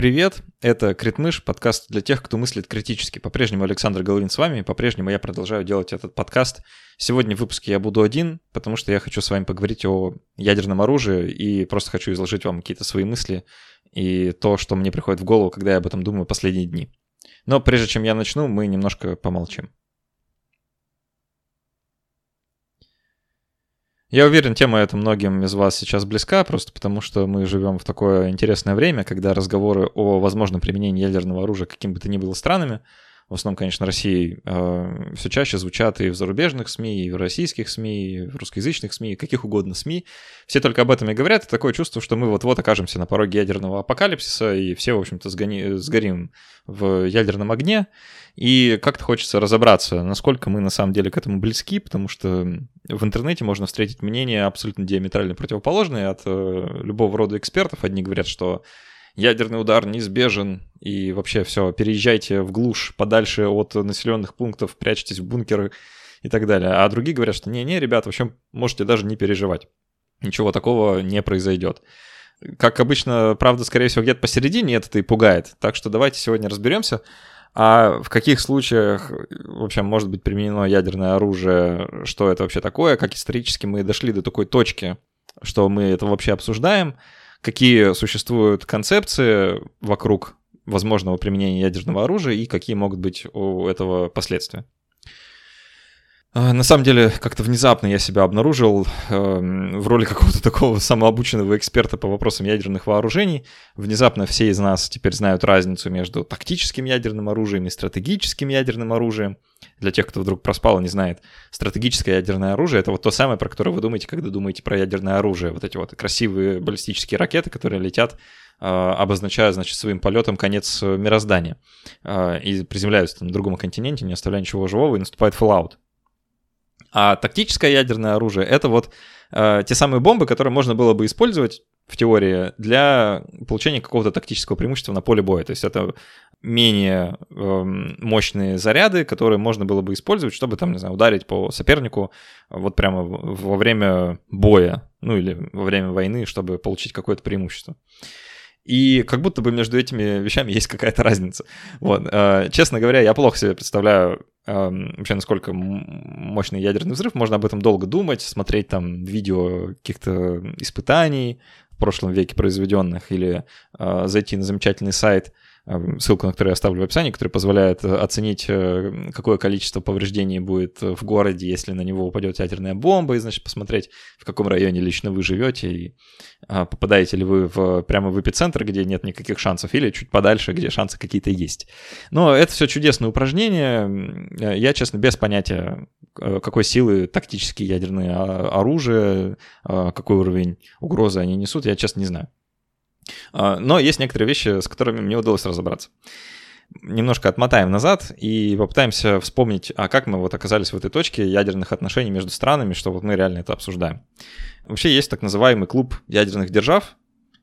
Привет, это Критмыш, подкаст для тех, кто мыслит критически. По-прежнему Александр Головин с вами, по-прежнему я продолжаю делать этот подкаст. Сегодня в выпуске я буду один, потому что я хочу с вами поговорить о ядерном оружии и просто хочу изложить вам какие-то свои мысли и то, что мне приходит в голову, когда я об этом думаю последние дни. Но прежде чем я начну, мы немножко помолчим. Я уверен, тема эта многим из вас сейчас близка, просто потому что мы живем в такое интересное время, когда разговоры о возможном применении ядерного оружия каким бы то ни было странами в основном, конечно, России, э, все чаще звучат и в зарубежных СМИ, и в российских СМИ, и в русскоязычных СМИ, каких угодно СМИ. Все только об этом и говорят, и такое чувство, что мы вот-вот окажемся на пороге ядерного апокалипсиса, и все, в общем-то, сгони, сгорим в ядерном огне. И как-то хочется разобраться, насколько мы на самом деле к этому близки, потому что в интернете можно встретить мнения абсолютно диаметрально противоположные от э, любого рода экспертов. Одни говорят, что ядерный удар неизбежен, и вообще все, переезжайте в глушь, подальше от населенных пунктов, прячьтесь в бункеры и так далее. А другие говорят, что не-не, ребят, вообще можете даже не переживать. Ничего такого не произойдет. Как обычно, правда, скорее всего, где-то посередине это и пугает. Так что давайте сегодня разберемся, а в каких случаях вообще может быть применено ядерное оружие, что это вообще такое, как исторически мы дошли до такой точки, что мы это вообще обсуждаем, какие существуют концепции вокруг возможного применения ядерного оружия и какие могут быть у этого последствия. А, на самом деле, как-то внезапно я себя обнаружил э, в роли какого-то такого самообученного эксперта по вопросам ядерных вооружений. Внезапно все из нас теперь знают разницу между тактическим ядерным оружием и стратегическим ядерным оружием. Для тех, кто вдруг проспал и не знает, стратегическое ядерное оружие — это вот то самое, про которое вы думаете, когда думаете про ядерное оружие. Вот эти вот красивые баллистические ракеты, которые летят э, обозначая, значит, своим полетом конец мироздания. Э, и приземляются там на другом континенте, не оставляя ничего живого, и наступает Fallout. А тактическое ядерное оружие — это вот э, те самые бомбы, которые можно было бы использовать в теории для получения какого-то тактического преимущества на поле боя. То есть это менее э, мощные заряды, которые можно было бы использовать, чтобы там, не знаю, ударить по сопернику вот прямо во время боя, ну или во время войны, чтобы получить какое-то преимущество. И как будто бы между этими вещами есть какая-то разница. Вот. Э, честно говоря, я плохо себе представляю эм, вообще, насколько мощный ядерный взрыв. Можно об этом долго думать, смотреть там видео каких-то испытаний в прошлом веке произведенных или э, зайти на замечательный сайт ссылку на которую я оставлю в описании, которая позволяет э, оценить, э, какое количество повреждений будет в городе, если на него упадет ядерная бомба, и, значит, посмотреть, в каком районе лично вы живете, и а, попадаете ли вы в, прямо в эпицентр, где нет никаких шансов, или чуть подальше, где шансы какие-то есть. Но это все чудесное упражнение. Э, я, честно, без понятия, какой силы тактические ядерные оружия, какой уровень угрозы они несут, я, честно, не знаю. А, но есть некоторые вещи, с которыми мне удалось разобраться. Немножко отмотаем назад и попытаемся вспомнить, а как мы вот оказались в этой точке ядерных отношений между странами, что вот мы реально это обсуждаем. Вообще есть так называемый клуб ядерных держав,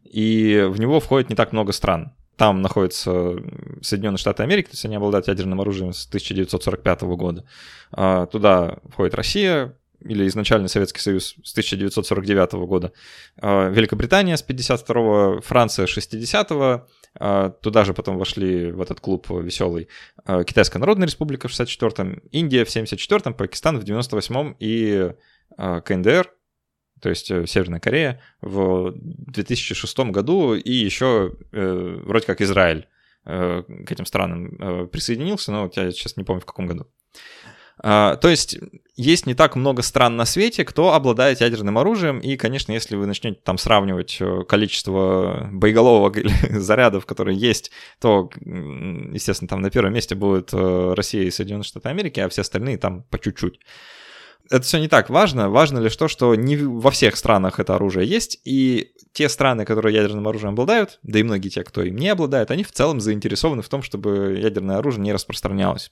и в него входит не так много стран. Там находятся Соединенные Штаты Америки, то есть они обладают ядерным оружием с 1945 года. А, туда входит Россия, или изначально Советский Союз с 1949 года, а, Великобритания с 52 Франция с 60-го, а, туда же потом вошли в этот клуб веселый а, Китайская Народная Республика в 64-м, Индия в 74-м, Пакистан в 98-м и КНДР, то есть э, Северная Корея, в 2006 году, и еще э, вроде как Израиль э, к этим странам присоединился, но я сейчас не помню в каком году. А, то есть есть не так много стран на свете, кто обладает ядерным оружием, и, конечно, если вы начнете там сравнивать э, количество боеголовок или зарядов, которые есть, то, естественно, там на первом месте будут э, Россия и Соединенные Штаты Америки, а все остальные там по чуть-чуть это все не так важно. Важно лишь то, что не во всех странах это оружие есть, и те страны, которые ядерным оружием обладают, да и многие те, кто им не обладает, они в целом заинтересованы в том, чтобы ядерное оружие не распространялось.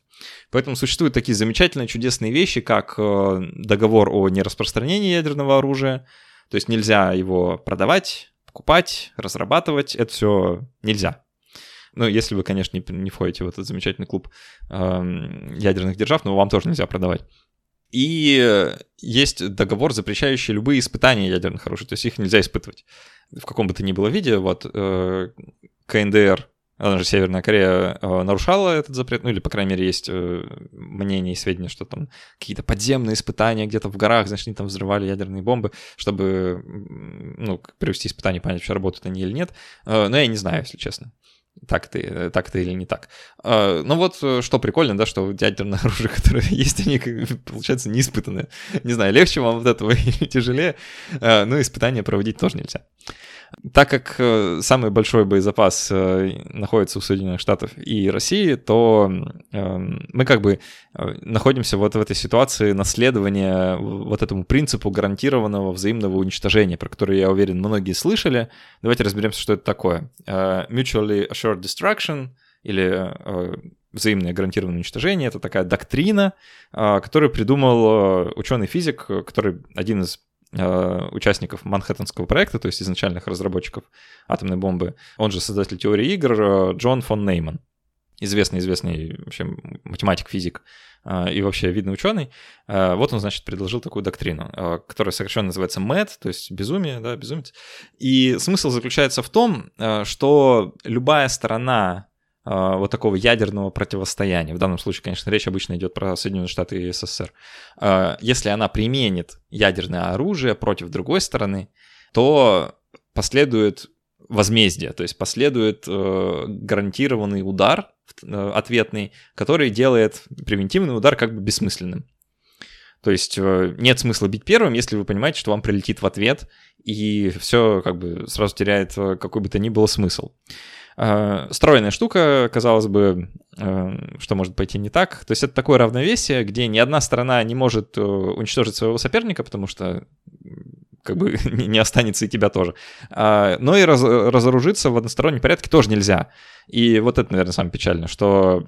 Поэтому существуют такие замечательные, чудесные вещи, как э, договор о нераспространении ядерного оружия, то есть нельзя его продавать, покупать, разрабатывать, это все нельзя. Ну, если вы, конечно, не, входите в этот замечательный клуб э, ядерных держав, но вам тоже нельзя продавать. И есть договор, запрещающий любые испытания ядерных оружий, то есть их нельзя испытывать в каком бы то ни было виде. Вот э, КНДР она же Северная Корея э, нарушала этот запрет, ну или, по крайней мере, есть э, мнение и сведения, что там какие-то подземные испытания где-то в горах, значит, они там взрывали ядерные бомбы, чтобы, ну, провести испытания, понять, вообще работают они или нет. Но я не знаю, если честно так это, так это или не так. Ну вот, что прикольно, да, что ядерное оружие, которое есть, они, получается, не испытанные. Не знаю, легче вам от этого или тяжелее, но испытания проводить тоже нельзя. Так как э, самый большой боезапас э, находится у Соединенных Штатов и России, то эм, мы как бы э, находимся вот в этой ситуации наследования вот этому принципу гарантированного взаимного уничтожения, про который, я уверен, многие слышали. Давайте разберемся, что это такое. Mutually Assured Destruction или взаимное гарантированное уничтожение — это такая доктрина, которую придумал ученый-физик, который один из участников Манхэттенского проекта, то есть изначальных разработчиков атомной бомбы, он же создатель теории игр э, Джон фон Нейман, известный-известный вообще математик, физик э, и вообще видный ученый. Вот он, значит, предложил такую доктрину, которая сокращенно называется MAD, то есть безумие, да, безумец. И смысл заключается в том, что любая сторона вот такого ядерного противостояния. В данном случае, конечно, речь обычно идет про Соединенные Штаты и СССР. А, если она применит ядерное оружие против другой стороны, то последует возмездие, то есть последует э, гарантированный удар э, ответный, который делает превентивный удар как бы бессмысленным. То есть э, нет смысла бить первым, если вы понимаете, что вам прилетит в ответ, и все как бы сразу теряет какой бы то ни было смысл. Э, стройная штука, казалось бы, э, что может пойти не так. То есть это такое равновесие, где ни одна сторона не может э, уничтожить своего соперника, потому что как бы не останется и тебя тоже. А, но и раз, разоружиться в одностороннем порядке тоже нельзя. И вот это, наверное, самое печальное, что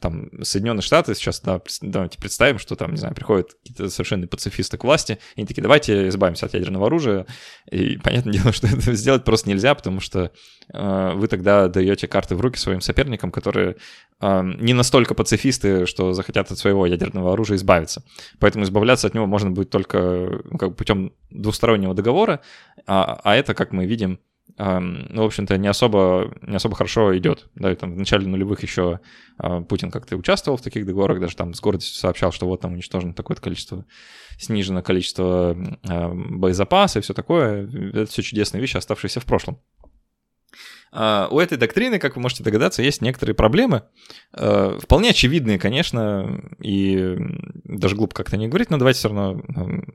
там Соединенные Штаты сейчас, да, давайте представим, что там, не знаю, приходят какие-то совершенно пацифисты к власти, и они такие, давайте избавимся от ядерного оружия. И понятное дело, что это сделать просто нельзя, потому что э, вы тогда даете карты в руки своим соперникам, которые э, не настолько пацифисты, что захотят от своего ядерного оружия избавиться. Поэтому избавляться от него можно будет только ну, как бы путем двустороннего договора, а, а это, как мы видим, ну, в общем-то, не особо, не особо хорошо идет. Да, и там в начале нулевых еще а, Путин как-то участвовал в таких договорах, даже там с гордостью сообщал, что вот там уничтожено такое-то количество, снижено количество боезапаса и все такое. Это все чудесные вещи, оставшиеся в прошлом. А, у этой доктрины, как вы можете догадаться, есть некоторые проблемы. А, вполне очевидные, конечно, и даже глупо как-то не говорить, но давайте все равно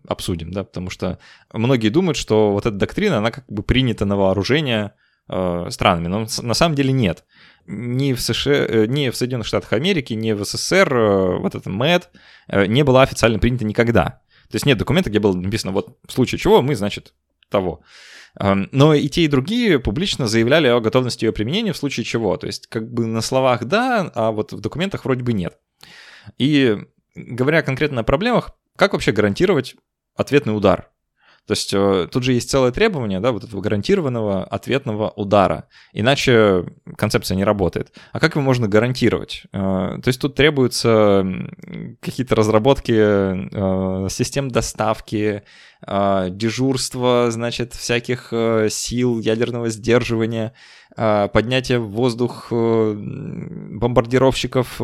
обсудим, да, потому что многие думают, что вот эта доктрина, она как бы принята на вооружение а, странами, но на самом деле нет. Ни в, США, э, ни в Соединенных Штатах Америки, ни в СССР э, вот это МЭД э, не была официально принята никогда. То есть нет документа, где было написано, вот в случае чего мы, значит, того. Но и те, и другие публично заявляли о готовности ее применения в случае чего. То есть как бы на словах да, а вот в документах вроде бы нет. И говоря конкретно о проблемах, как вообще гарантировать ответный удар? То есть э, тут же есть целое требование, да, вот этого гарантированного ответного удара. Иначе концепция не работает. А как его можно гарантировать? Э, то есть тут требуются какие-то разработки э, систем доставки, дежурства, значит, всяких сил ядерного сдерживания, поднятие в воздух бомбардировщиков,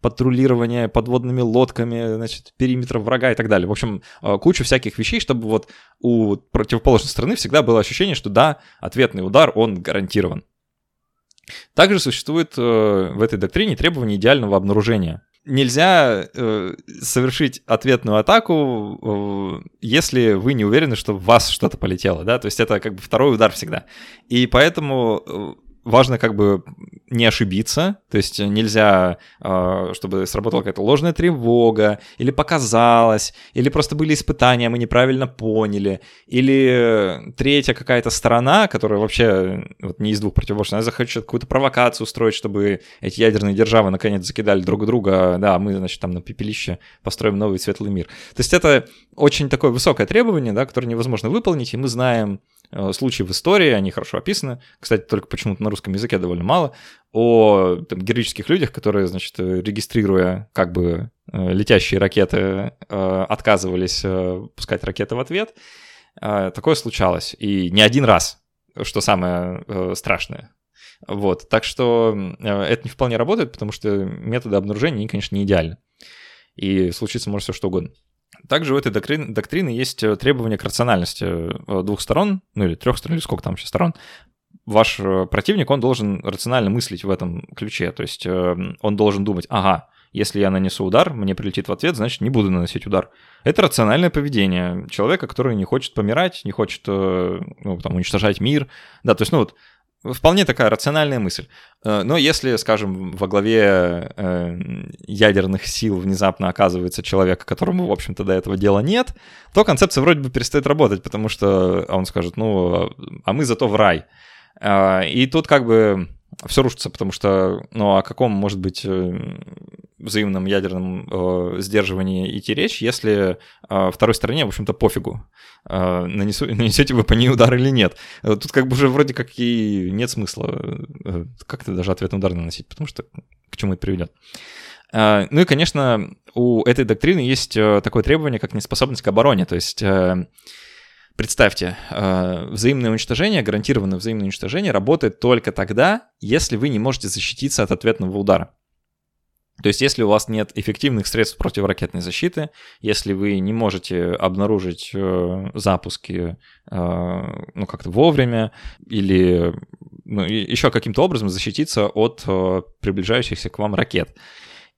патрулирование подводными лодками, значит, периметра врага и так далее. В общем, кучу всяких вещей, чтобы вот у противоположной стороны всегда было ощущение, что да, ответный удар, он гарантирован. Также существует в этой доктрине требование идеального обнаружения нельзя э, совершить ответную атаку, э, если вы не уверены, что в вас что-то полетело, да, то есть это как бы второй удар всегда. И поэтому э, важно как бы не ошибиться, то есть нельзя, а, чтобы сработала какая-то ложная тревога, или показалось, или просто были испытания, мы неправильно поняли, или третья какая-то сторона, которая вообще вот не из двух противоположных, она захочет какую-то провокацию устроить, чтобы эти ядерные державы наконец закидали друг друга, да, мы, значит, там на пепелище построим новый светлый мир. То есть это очень такое высокое требование, да, которое невозможно выполнить, и мы знаем случаи в истории, они хорошо описаны. Кстати, только почему-то на русском языке довольно мало. О там, героических людях, которые, значит, регистрируя как бы э, летящие ракеты, э, отказывались пускать ракеты в ответ. Такое случалось. И не один раз, что самое страшное. Вот, так что это не вполне работает, потому что методы обнаружения, они, конечно, не идеальны. И случиться может все что угодно. Также у этой доктрины, доктрины есть э, требования к рациональности э, двух сторон, ну или трех сторон, или сколько там еще сторон. Ваш э, противник, он должен рационально мыслить в этом ключе, то есть он должен думать, ага, если я нанесу удар, мне прилетит в ответ, значит, не буду наносить удар. Это рациональное поведение человека, который не хочет помирать, не хочет ну, там, уничтожать мир. Да, то есть, ну вот, Вполне такая рациональная мысль. Э, но если, скажем, во главе э, ядерных сил внезапно оказывается человек, которому, в общем-то, до этого дела нет, то концепция вроде бы перестает работать, потому что он скажет, ну, а мы зато в рай. Э, и тут как бы все рушится, потому что, ну, о каком может быть взаимном ядерном э, сдерживании идти речь, если э, второй стороне, в общем-то, пофигу, э, нанесете вы по ней удар или нет. Э, тут как бы уже вроде как и нет смысла э, как-то даже ответный удар наносить, потому что к чему это приведет. Э, ну и, конечно, у этой доктрины есть э, такое требование, как неспособность к обороне, то есть... Представьте, взаимное уничтожение, гарантированное взаимное уничтожение работает только тогда, если вы не можете защититься от ответного удара. То есть, если у вас нет эффективных средств противоракетной защиты, если вы не можете обнаружить э, запуски э, ну, как-то вовремя или ну, еще каким-то образом защититься от э, приближающихся к вам ракет.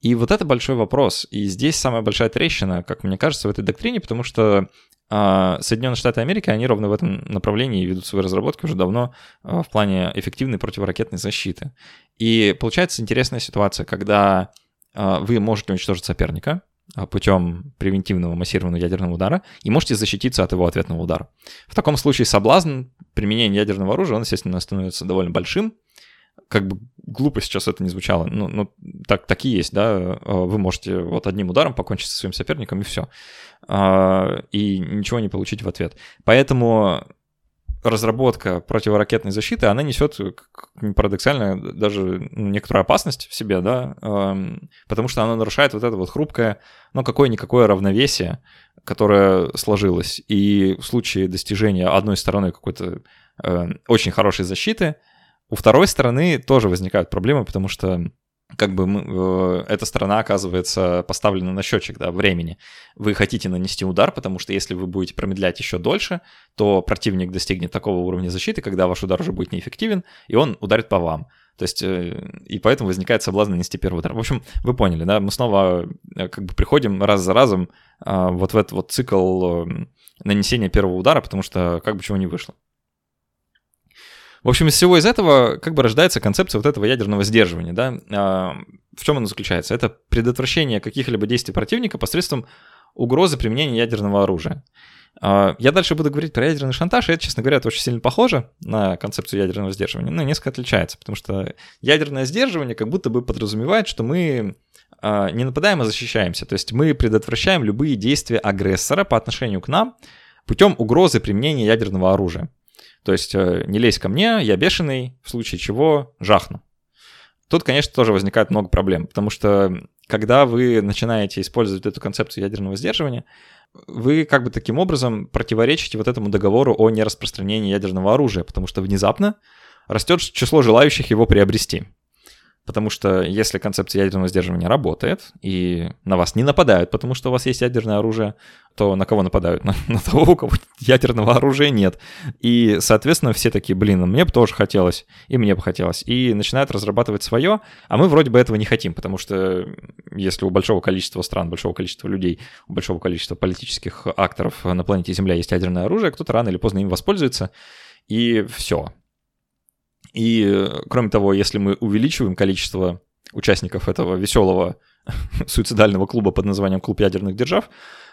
И вот это большой вопрос. И здесь самая большая трещина, как мне кажется, в этой доктрине, потому что э, Соединенные Штаты Америки, они ровно в этом направлении ведут свои разработки уже давно в плане эффективной противоракетной защиты. И получается интересная ситуация, когда а, вы можете уничтожить соперника а, путем превентивного массированного ядерного удара и можете защититься от его ответного удара. В таком случае соблазн применения ядерного оружия, он, естественно, становится довольно большим. Как бы глупо сейчас это не звучало, но, но так, так и есть, да, а, вы можете вот одним ударом покончить со своим соперником и все, и ничего не получить в ответ. Поэтому разработка противоракетной защиты, она несет, парадоксально, даже некоторую опасность в себе, да, потому что она нарушает вот это вот хрупкое, ну, какое-никакое равновесие, которое сложилось. И в случае достижения одной стороны какой-то э, очень хорошей защиты, у второй стороны тоже возникают проблемы, потому что как бы мы, э, эта сторона оказывается поставлена на счетчик да, времени. Вы хотите нанести удар, потому что если вы будете промедлять еще дольше, то противник достигнет такого уровня защиты, когда ваш удар уже будет неэффективен, и он ударит по вам. То есть, э, и поэтому возникает соблазн нанести первый удар. В общем, вы поняли, да, мы снова э, как бы приходим раз за разом вот в этот вот цикл нанесения первого удара, потому что как бы чего не вышло. В общем, из всего из этого как бы рождается концепция вот этого ядерного сдерживания, да. А, в чем оно заключается? Это предотвращение каких-либо действий противника посредством угрозы применения ядерного оружия. А, я дальше буду говорить про ядерный шантаж, и это, честно говоря, это очень сильно похоже на концепцию ядерного сдерживания, но несколько отличается, потому что ядерное сдерживание как будто бы подразумевает, что мы а, не нападаем, а защищаемся. То есть мы предотвращаем любые действия агрессора по отношению к нам путем угрозы применения ядерного оружия. То есть э, не лезь ко мне, я бешеный, в случае чего жахну. Тут, конечно, тоже возникает много проблем, потому что когда вы начинаете использовать эту концепцию ядерного сдерживания, вы как бы таким образом противоречите вот этому договору о нераспространении ядерного оружия, потому что внезапно растет число желающих его приобрести. Потому что если концепция ядерного сдерживания работает, и на вас не нападают, потому что у вас есть ядерное оружие, то на кого нападают? На, на того, у кого ядерного оружия нет. И, соответственно, все такие, блин, мне бы тоже хотелось, и мне бы хотелось. И начинают разрабатывать свое, а мы вроде бы этого не хотим, потому что если у большого количества стран, большого количества людей, у большого количества политических акторов на планете Земля есть ядерное оружие, кто-то рано или поздно им воспользуется, и все. И, кроме того, если мы увеличиваем количество участников этого веселого суицидального клуба под названием «Клуб ядерных держав»,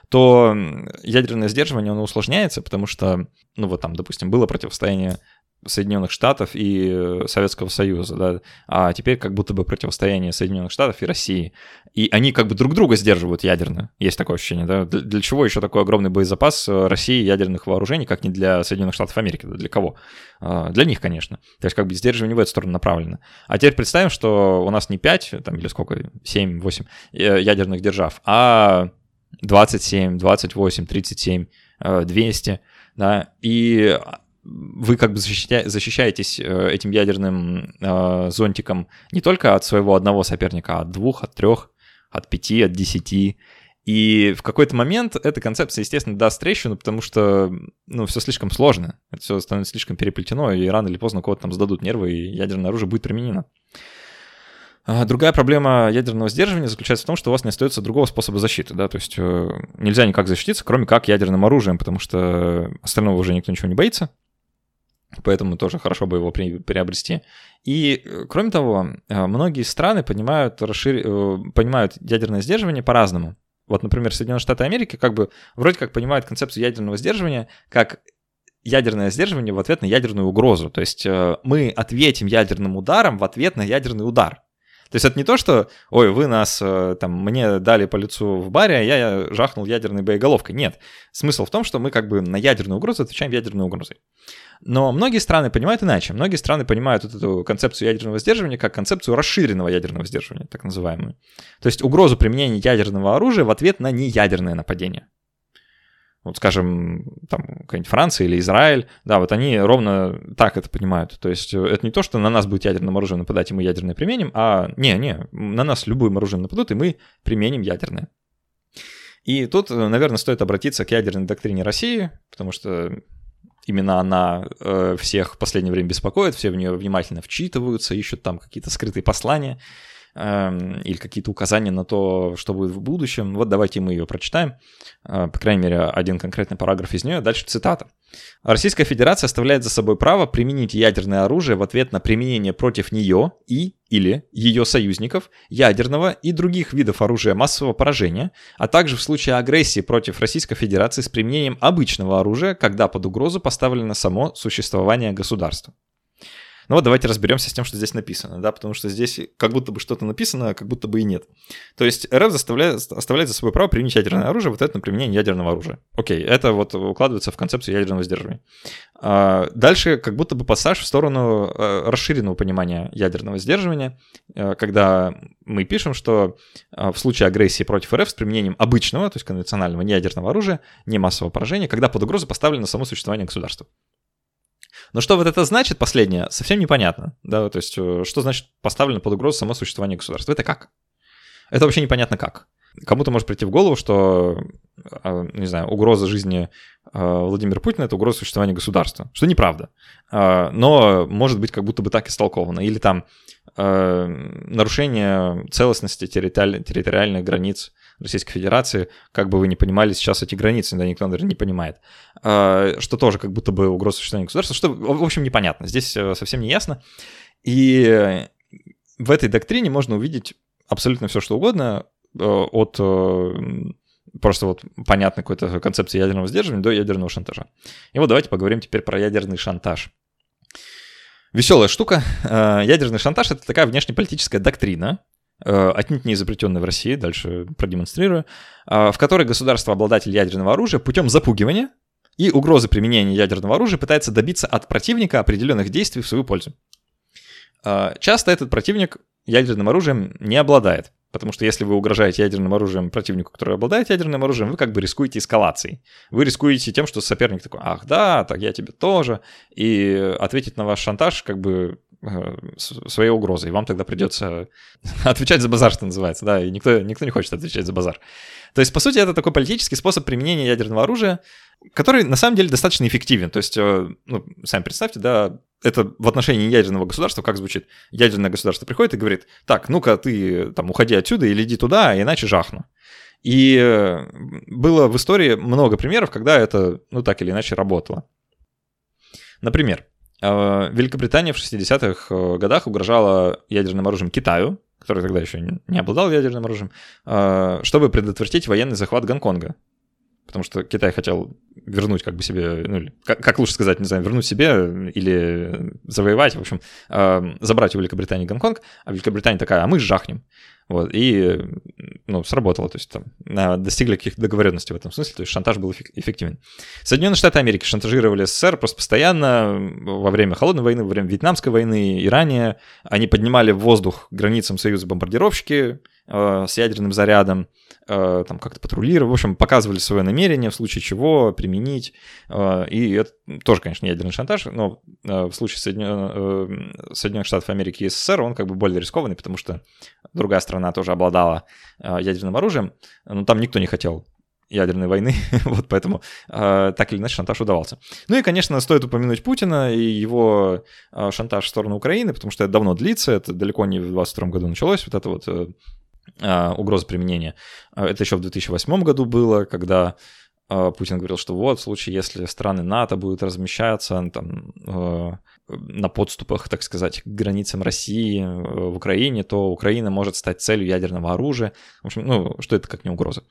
то ядерное сдерживание, оно усложняется, потому что, ну вот там, допустим, было противостояние Соединенных Штатов и э, Советского Союза, да, а теперь как будто бы противостояние Соединенных Штатов и России. И они как бы друг друга сдерживают ядерно. Есть такое ощущение, да? Для, чего еще такой огромный боезапас э, России ядерных вооружений, как не для Соединенных Штатов Америки? Да для кого? А, для них, конечно. То есть как бы сдерживание в эту сторону направлено. А теперь представим, что у нас не 5, там, или сколько, 7, 8 э, ядерных держав, а 27, 28, 37, 200, да, и вы как бы защищаете, защищаетесь э, этим ядерным э, зонтиком не только от своего одного соперника, а от двух, от трех, от пяти, от десяти. И в какой-то момент эта концепция, естественно, даст трещину, потому что, ну, все слишком сложно, это все становится слишком переплетено, и рано или поздно кого-то там сдадут нервы, и ядерное оружие будет применено. А другая проблема ядерного сдерживания заключается в том, что у вас не остается другого способа защиты, да, то есть э, нельзя никак защититься, кроме как ядерным оружием, потому что остального уже никто ничего не боится, поэтому тоже хорошо бы его приобрести. И, э, кроме того, э, многие страны понимают, расшир... понимают ядерное сдерживание по-разному. Вот, например, Соединенные Штаты Америки как бы вроде как понимают концепцию ядерного сдерживания как ядерное сдерживание в ответ на ядерную угрозу. То есть мы ответим ядерным ударом в ответ на ядерный удар. То есть это не то, что, ой, вы нас, э, там, мне дали по лицу в баре, а я жахнул ядерной боеголовкой. Нет. Смысл в том, что мы как бы на ядерную угрозу отвечаем ядерной угрозой. Но многие страны понимают иначе. Многие страны понимают вот эту концепцию ядерного сдерживания как концепцию расширенного ядерного сдерживания, так называемую. То есть угрозу применения ядерного оружия в ответ на неядерное нападение вот скажем, там какая-нибудь Франция или Израиль, да, вот они ровно так это понимают. То есть э, это не то, что на нас будет ядерным оружием нападать, и мы ядерное применим, а не-не, на нас любым оружием нападут, и мы применим ядерное. И тут, э, наверное, стоит обратиться к ядерной доктрине России, потому что именно она э, всех в последнее время беспокоит, все в нее внимательно вчитываются, ищут там какие-то скрытые послания. Эм, или какие-то указания на то, что будет в будущем. Вот давайте мы ее прочитаем. Э, по крайней мере, один конкретный параграф из нее. Дальше цитата. Российская Федерация оставляет за собой право применить ядерное оружие в ответ на применение против нее и или ее союзников ядерного и других видов оружия массового поражения, а также в случае агрессии против Российской Федерации с применением обычного оружия, когда под угрозу поставлено само существование государства. Ну вот давайте разберемся с тем, что здесь написано, да, потому что здесь как будто бы что-то написано, а как будто бы и нет. То есть РФ заставляет, оставляет за собой право применить ядерное оружие вот это на применение ядерного оружия. Окей, это вот укладывается в концепцию ядерного сдерживания. А дальше как будто бы пассаж в сторону э, расширенного понимания ядерного сдерживания, э, когда мы пишем, что э, в случае агрессии против РФ с применением обычного, то есть конвенционального неядерного оружия, не массового поражения, когда под угрозу поставлено само существование государства. Но что вот это значит, последнее, совсем непонятно. Да, то есть, э, что значит поставлено под угрозу само существование государства? Это как? Это вообще непонятно как. Кому-то может прийти в голову, что, э, не знаю, угроза жизни э, Владимира Путина — это угроза существования государства, что неправда. Но может быть как будто бы так истолковано. Или там нарушение целостности территориальных границ Российской Федерации, как бы вы не понимали сейчас эти границы, да, никто, наверное, не понимает, а, что тоже как будто бы угроза существования государства, что, в общем, непонятно, здесь э, совсем не ясно. И в этой доктрине можно увидеть абсолютно все, что угодно, э, от э, просто вот понятной какой-то концепции ядерного сдерживания до ядерного шантажа. И вот давайте поговорим теперь про ядерный шантаж. Веселая штука. Ядерный шантаж — это такая внешнеполитическая доктрина, Э, отнюдь не изобретенной в России, дальше продемонстрирую, а, в которой государство-обладатель ядерного оружия путем запугивания и угрозы применения ядерного оружия пытается добиться от противника определенных действий в свою пользу. А, часто этот противник ядерным оружием не обладает, потому что если вы угрожаете ядерным оружием противнику, который обладает ядерным оружием, вы как бы рискуете эскалацией. Вы рискуете тем, что соперник такой, ах да, так я тебе тоже, и ответить на ваш шантаж как бы Э, своей угрозой. Вам тогда придется отвечать за базар, что называется, да, и никто, никто не хочет отвечать за базар. То есть, по сути, это такой политический способ применения ядерного оружия, который на самом деле достаточно эффективен. То есть, э, ну, сами представьте, да, это в отношении ядерного государства как звучит? Ядерное государство приходит и говорит, так, ну-ка ты там уходи отсюда или иди туда, иначе жахну. И э, было в истории много примеров, когда это, ну, так или иначе работало. Например, а, Великобритания в 60-х э, годах угрожала ядерным оружием Китаю, который тогда еще не обладал ядерным оружием, а, чтобы предотвратить военный захват Гонконга. Потому что Китай хотел вернуть как бы себе, ну, как, лучше сказать, не знаю, вернуть себе или завоевать, в общем, а, забрать у Великобритании Гонконг, а Великобритания такая, а мы жахнем. Вот, и, ну, сработало, то есть там достигли каких-то договоренностей в этом смысле, то есть шантаж был эффективен. Соединенные Штаты Америки шантажировали СССР просто постоянно во время Холодной войны, во время Вьетнамской войны и ранее. Они поднимали в воздух границам Союза бомбардировщики, Э, с ядерным зарядом, э, там как-то патрулировали, в общем, показывали свое намерение, в случае чего применить. Э, и это тоже, конечно, ядерный шантаж, но в случае Соединенных, Соединенных Штатов Америки и СССР он как бы более рискованный, потому что другая страна тоже обладала ядерным оружием, но там никто не хотел ядерной войны, вот поэтому э, так или иначе шантаж удавался. Ну и, конечно, стоит упомянуть Путина и его э, шантаж в сторону Украины, потому что это давно длится, это далеко не в 22 году началось, вот это вот э, а, угрозы применения. Это еще в 2008 году было, когда Путин говорил, что вот в случае, если страны НАТО будут размещаться там, на подступах, так сказать, к границам России э, в Украине, то Украина может стать целью ядерного оружия. В общем, ну, что это как не угроза.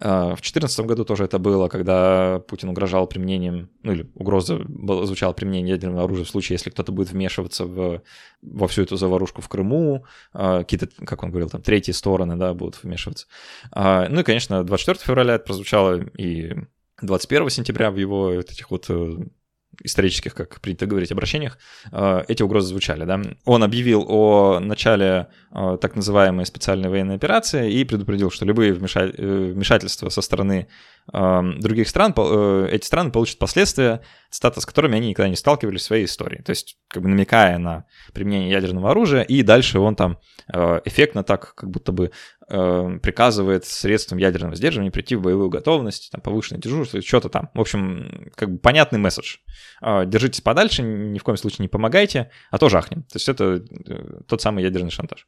А, в 2014 году тоже это было, когда Путин угрожал применением, ну или угроза звучала применение ядерного оружия в случае, если кто-то будет вмешиваться в, во всю эту заварушку в Крыму, а, какие-то, как он говорил, там третьи стороны, да, будут вмешиваться. Ну и, конечно, 24 февраля это прозвучало и 21 сентября в его этих вот э, исторических, как принято говорить, обращениях, э, эти угрозы звучали. Да? Он объявил о начале э, так называемой специальной военной операции и предупредил, что любые э, вмешательства со стороны других стран, эти страны получат последствия, статус с которыми они никогда не сталкивались в своей истории. То есть, как бы намекая на применение ядерного оружия, и дальше он там эффектно так, как будто бы э, приказывает средством ядерного сдерживания прийти в боевую готовность, там, повышенное дежурство, что-то там. В общем, как бы понятный месседж. Э, держитесь подальше, ни в коем случае не помогайте, а то жахнем. То есть это э, тот самый ядерный шантаж.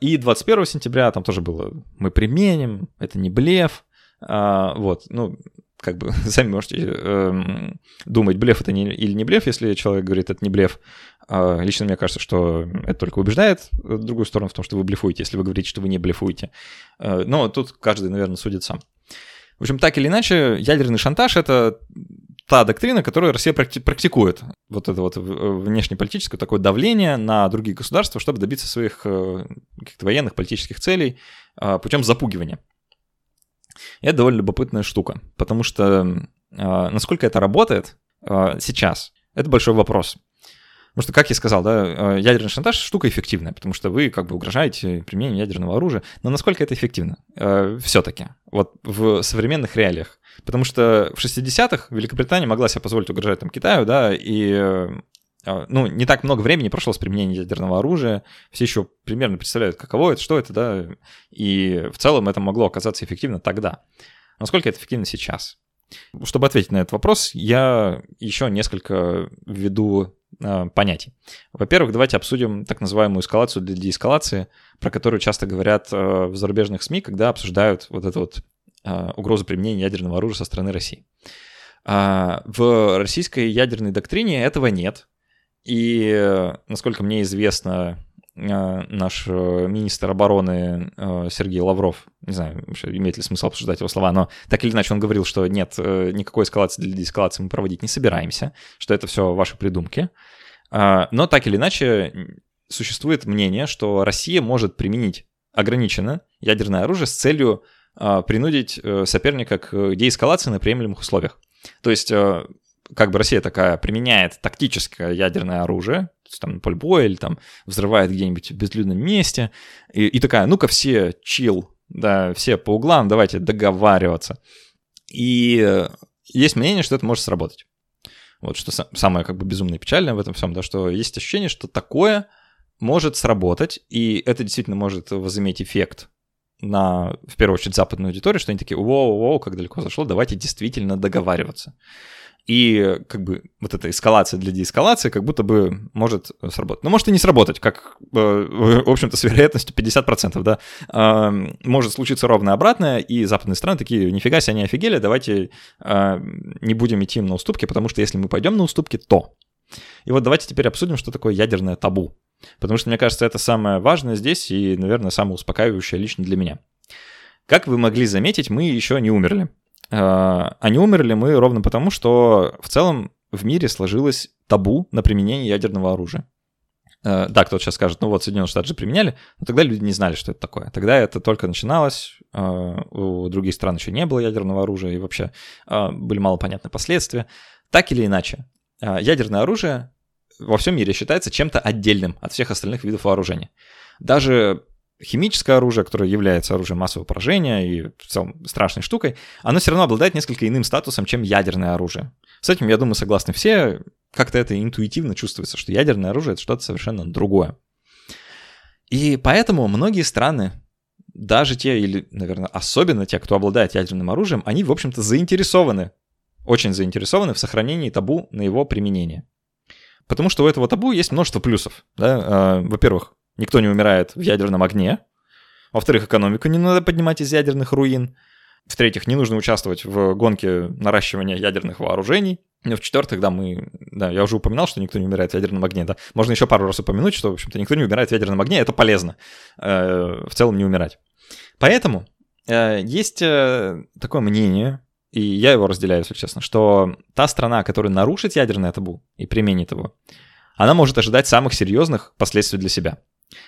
И 21 сентября там тоже было «мы применим», это не блеф, а, вот, ну, как бы сами можете э, думать, блеф это не, или не блеф, если человек говорит, это не блеф. Э, лично мне кажется, что это только убеждает другую сторону в том, что вы блефуете, если вы говорите, что вы не блефуете. Э, но тут каждый, наверное, судит сам. В общем, так или иначе, ядерный шантаж — это та доктрина, которую Россия практикует. Вот это вот внешнеполитическое такое давление на другие государства, чтобы добиться своих э, каких-то военных, политических целей э, путем запугивания. Это довольно любопытная штука, потому что э, насколько это работает э, сейчас, это большой вопрос. Потому что, как я сказал, да, э, ядерный шантаж штука эффективная, потому что вы как бы угрожаете применением ядерного оружия. Но насколько это эффективно? Э, все-таки. Вот в современных реалиях. Потому что в 60-х Великобритания могла себе позволить угрожать там Китаю, да, и ну, не так много времени прошло с применением ядерного оружия, все еще примерно представляют, каково это, что это, да, и в целом это могло оказаться эффективно тогда. Насколько это эффективно сейчас? Чтобы ответить на этот вопрос, я еще несколько введу э, понятий. Во-первых, давайте обсудим так называемую эскалацию для деэскалации, про которую часто говорят э, в зарубежных СМИ, когда обсуждают вот эту вот угрозу применения ядерного оружия со стороны России. А, в российской ядерной доктрине этого нет. И, насколько мне известно, э, наш э, министр обороны э, Сергей Лавров, не знаю, имеет ли смысл обсуждать его слова, но так или иначе он говорил, что нет, никакой эскалации для деэскалации мы проводить не собираемся, что это все ваши придумки. Но так или иначе существует мнение, что Россия может применить ограниченно ядерное оружие с целью принудить соперника к деэскалации на приемлемых условиях. То есть как бы Россия такая применяет тактическое ядерное оружие, то есть там на поле боя или там взрывает где-нибудь в безлюдном месте, и, и такая, ну-ка все чил, да, все по углам, давайте договариваться. И есть мнение, что это может сработать. Вот что самое как бы безумно и печальное в этом всем, да, что есть ощущение, что такое может сработать, и это действительно может возыметь эффект на, в первую очередь, западную аудиторию, что они такие, воу-воу, как далеко зашло, давайте действительно договариваться. И как бы вот эта эскалация для деэскалации как будто бы может сработать. Но может и не сработать, как, э, в общем-то, с вероятностью 50%, да. А, может случиться ровно обратное, и западные страны такие, нифига себе, они офигели, давайте а, не будем идти им на уступки, потому что если мы пойдем на уступки, то... И вот давайте теперь обсудим, что такое ядерное табу. Потому что, мне кажется, это самое важное здесь и, наверное, самое успокаивающее лично для меня. Как вы могли заметить, мы еще не умерли. А не умерли мы ровно потому, что в целом в мире сложилось табу на применение ядерного оружия. Э, да, кто-то сейчас скажет, ну вот Соединенные Штаты же применяли, но тогда люди не знали, что это такое. Тогда это только начиналось, э, у других стран еще не было ядерного оружия, и вообще были малопонятны последствия. Так или иначе, ядерное оружие во всем мире считается чем-то отдельным от всех остальных видов вооружения. Даже химическое оружие, которое является оружием массового поражения и в целом страшной штукой, оно все равно обладает несколько иным статусом, чем ядерное оружие. С этим, я думаю, согласны все. Как-то это интуитивно чувствуется, что ядерное оружие — это что-то совершенно другое. И поэтому многие страны, даже те, или, наверное, особенно те, кто обладает ядерным оружием, они, в общем-то, заинтересованы, очень заинтересованы в сохранении табу на его применение. Потому что у этого табу есть множество плюсов. Да? А, во-первых, никто не умирает в ядерном огне. Во-вторых, экономику не надо поднимать из ядерных руин. В-третьих, не нужно участвовать в гонке наращивания ядерных вооружений. Ну, в-четвертых, да, мы... Да, я уже упоминал, что никто не умирает в ядерном огне, да. Можно еще пару раз упомянуть, что, в общем-то, никто не умирает в ядерном огне, это полезно. Э, в целом не умирать. Поэтому э, есть э, такое мнение, и я его разделяю, если честно, что та страна, которая нарушит ядерное табу и применит его, она может ожидать самых серьезных последствий для себя.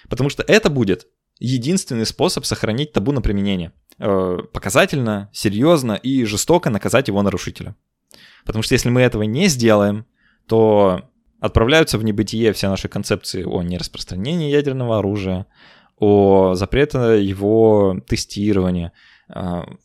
Потому что это будет единственный способ сохранить табу на применение. Э, показательно, серьезно и жестоко наказать его нарушителя. Потому что если мы этого не сделаем, то отправляются в небытие все наши концепции о нераспространении ядерного оружия, о запрете его тестирования,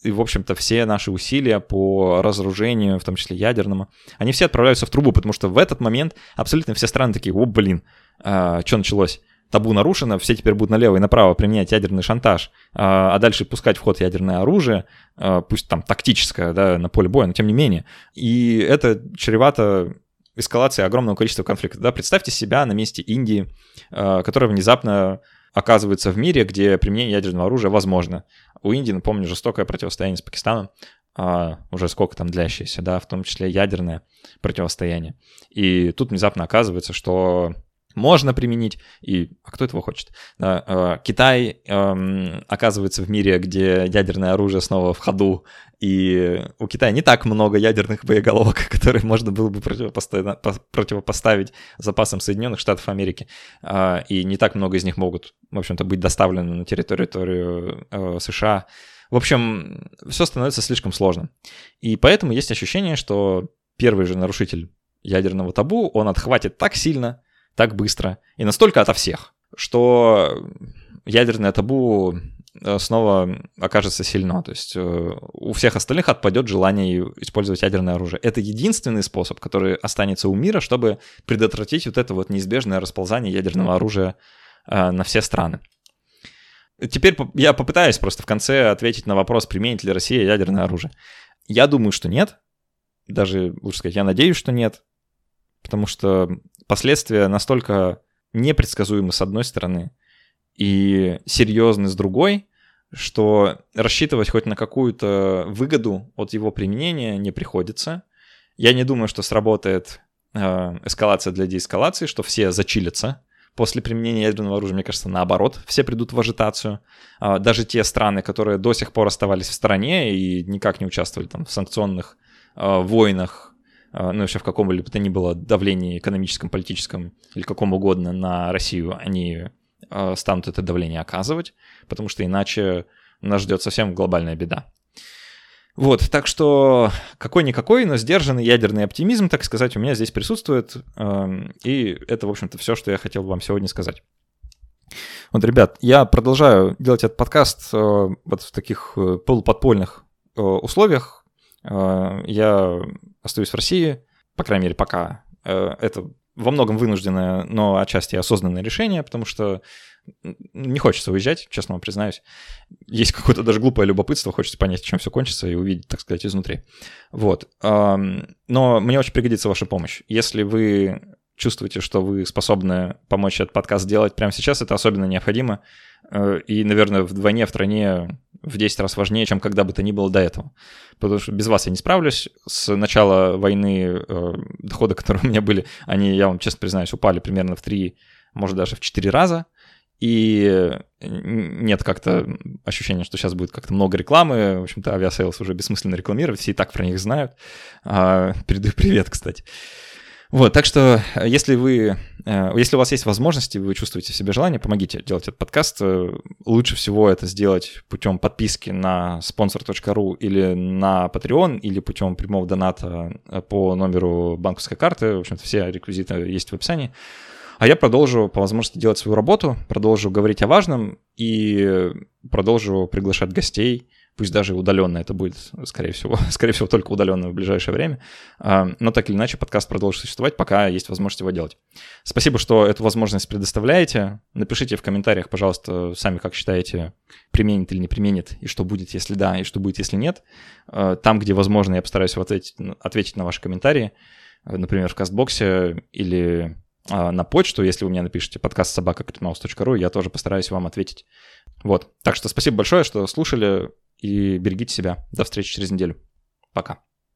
и, в общем-то, все наши усилия по разоружению, в том числе ядерному, они все отправляются в трубу, потому что в этот момент абсолютно все страны такие, о, блин, э, что началось? табу нарушено, все теперь будут налево и направо применять ядерный шантаж, а, а дальше пускать в ход ядерное оружие, а, пусть там тактическое, да, на поле боя, но тем не менее. И это чревато эскалацией огромного количества конфликтов. Да? Представьте себя на месте Индии, а, которая внезапно оказывается в мире, где применение ядерного оружия возможно. У Индии, напомню, жестокое противостояние с Пакистаном, уже сколько там длящееся, да, в том числе ядерное противостояние. И тут внезапно оказывается, что можно применить, и а кто этого хочет? Э, Китай э, оказывается в мире, где ядерное оружие снова в ходу, и у Китая не так много ядерных боеголовок, которые можно было бы противопоставить, противопоставить запасам Соединенных Штатов Америки, э, и не так много из них могут, в общем-то, быть доставлены на территорию э, США. В общем, все становится слишком сложным. И поэтому есть ощущение, что первый же нарушитель ядерного табу, он отхватит так сильно, так быстро и настолько ото всех, что ядерное табу э, снова окажется сильно. То есть э, у всех остальных отпадет желание использовать ядерное оружие. Это единственный способ, который останется у мира, чтобы предотвратить вот это вот неизбежное расползание ядерного оружия э, на все страны. Теперь я попытаюсь просто в конце ответить на вопрос, применит ли Россия ядерное оружие. Я думаю, что нет. Даже, лучше сказать, я надеюсь, что нет. Потому что последствия настолько непредсказуемы с одной стороны и серьезны с другой, что рассчитывать хоть на какую-то выгоду от его применения не приходится. Я не думаю, что сработает э, эскалация для деэскалации, что все зачилятся после применения ядерного оружия. Мне кажется, наоборот, все придут в ажитацию. Э, даже те страны, которые до сих пор оставались в стороне и никак не участвовали там, в санкционных э, войнах а, ну, вообще в каком бы то ни было давлении экономическом, политическом или каком угодно на Россию, они а, станут это давление оказывать, потому что иначе нас ждет совсем глобальная беда. Вот, так что какой-никакой, но сдержанный ядерный оптимизм, так сказать, у меня здесь присутствует. И это, в общем-то, все, что я хотел вам сегодня сказать. Вот, ребят, я продолжаю делать этот подкаст э, вот в таких э, полуподпольных э, условиях. Я остаюсь в России, по крайней мере, пока. Э, это во многом вынужденное, но отчасти осознанное решение, потому что не хочется уезжать, честно вам признаюсь. Есть какое-то даже глупое любопытство, хочется понять, чем все кончится и увидеть, так сказать, изнутри. Вот. Но мне очень пригодится ваша помощь. Если вы чувствуете, что вы способны помочь этот подкаст сделать прямо сейчас, это особенно необходимо. Э, и, наверное, вдвойне, в тройне в 10 раз важнее, чем когда бы то ни было до этого. Потому что без вас я не справлюсь. С начала войны э, доходы, которые у меня были, они, я вам честно признаюсь, упали примерно в 3, может даже в 4 раза. И нет как-то ощущения, что сейчас будет как-то много рекламы. В общем-то, Aviasales уже бессмысленно рекламировать, все и так про них знают. А, передаю привет, кстати. Вот, так что, э, если вы, э, если у вас есть возможности, вы чувствуете в себе желание, помогите делать этот подкаст. Э, лучше всего это сделать путем подписки на sponsr.ru или на Patreon, или путем прямого доната по номеру банковской карты. В общем-то, все реквизиты есть в описании. А я продолжу по возможности делать свою работу, продолжу говорить о важном и продолжу приглашать гостей, пусть даже удаленно это будет, скорее всего, скорее всего, только удаленно в ближайшее время. А, но так или иначе подкаст продолжит существовать, пока есть возможность его делать. Спасибо, что эту возможность предоставляете. Напишите в комментариях, пожалуйста, сами как считаете, применит или не применит, и что будет, если да, и что будет, если нет. А, там, где возможно, я постараюсь ответить, ответить на ваши комментарии, например, в кастбоксе или а, на почту, если вы мне напишите подкаст собака я тоже постараюсь вам ответить. Вот. Так что спасибо большое, что слушали и берегите себя. До встречи через неделю. Пока.